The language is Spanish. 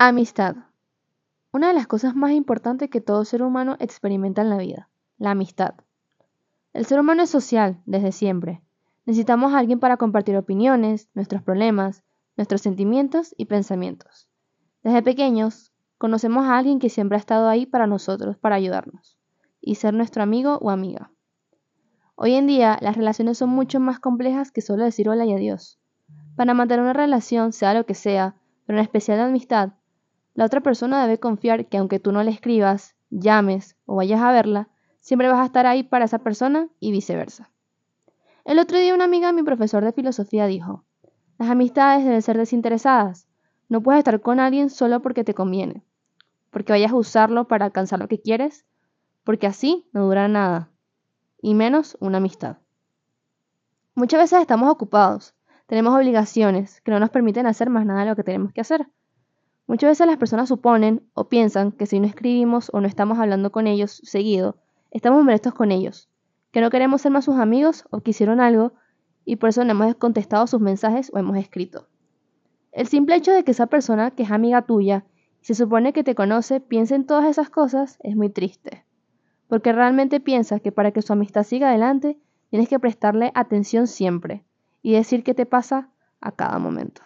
Amistad. Una de las cosas más importantes que todo ser humano experimenta en la vida, la amistad. El ser humano es social desde siempre. Necesitamos a alguien para compartir opiniones, nuestros problemas, nuestros sentimientos y pensamientos. Desde pequeños, conocemos a alguien que siempre ha estado ahí para nosotros, para ayudarnos, y ser nuestro amigo o amiga. Hoy en día, las relaciones son mucho más complejas que solo decir hola y adiós. Para mantener una relación, sea lo que sea, pero en especial la amistad, la otra persona debe confiar que aunque tú no le escribas, llames o vayas a verla, siempre vas a estar ahí para esa persona y viceversa. El otro día una amiga de mi profesor de filosofía dijo, las amistades deben ser desinteresadas. No puedes estar con alguien solo porque te conviene, porque vayas a usarlo para alcanzar lo que quieres, porque así no dura nada, y menos una amistad. Muchas veces estamos ocupados, tenemos obligaciones que no nos permiten hacer más nada de lo que tenemos que hacer. Muchas veces las personas suponen o piensan que si no escribimos o no estamos hablando con ellos seguido, estamos molestos con ellos, que no queremos ser más sus amigos o que hicieron algo y por eso no hemos contestado sus mensajes o hemos escrito. El simple hecho de que esa persona que es amiga tuya y se supone que te conoce piense en todas esas cosas es muy triste, porque realmente piensas que para que su amistad siga adelante tienes que prestarle atención siempre y decir qué te pasa a cada momento.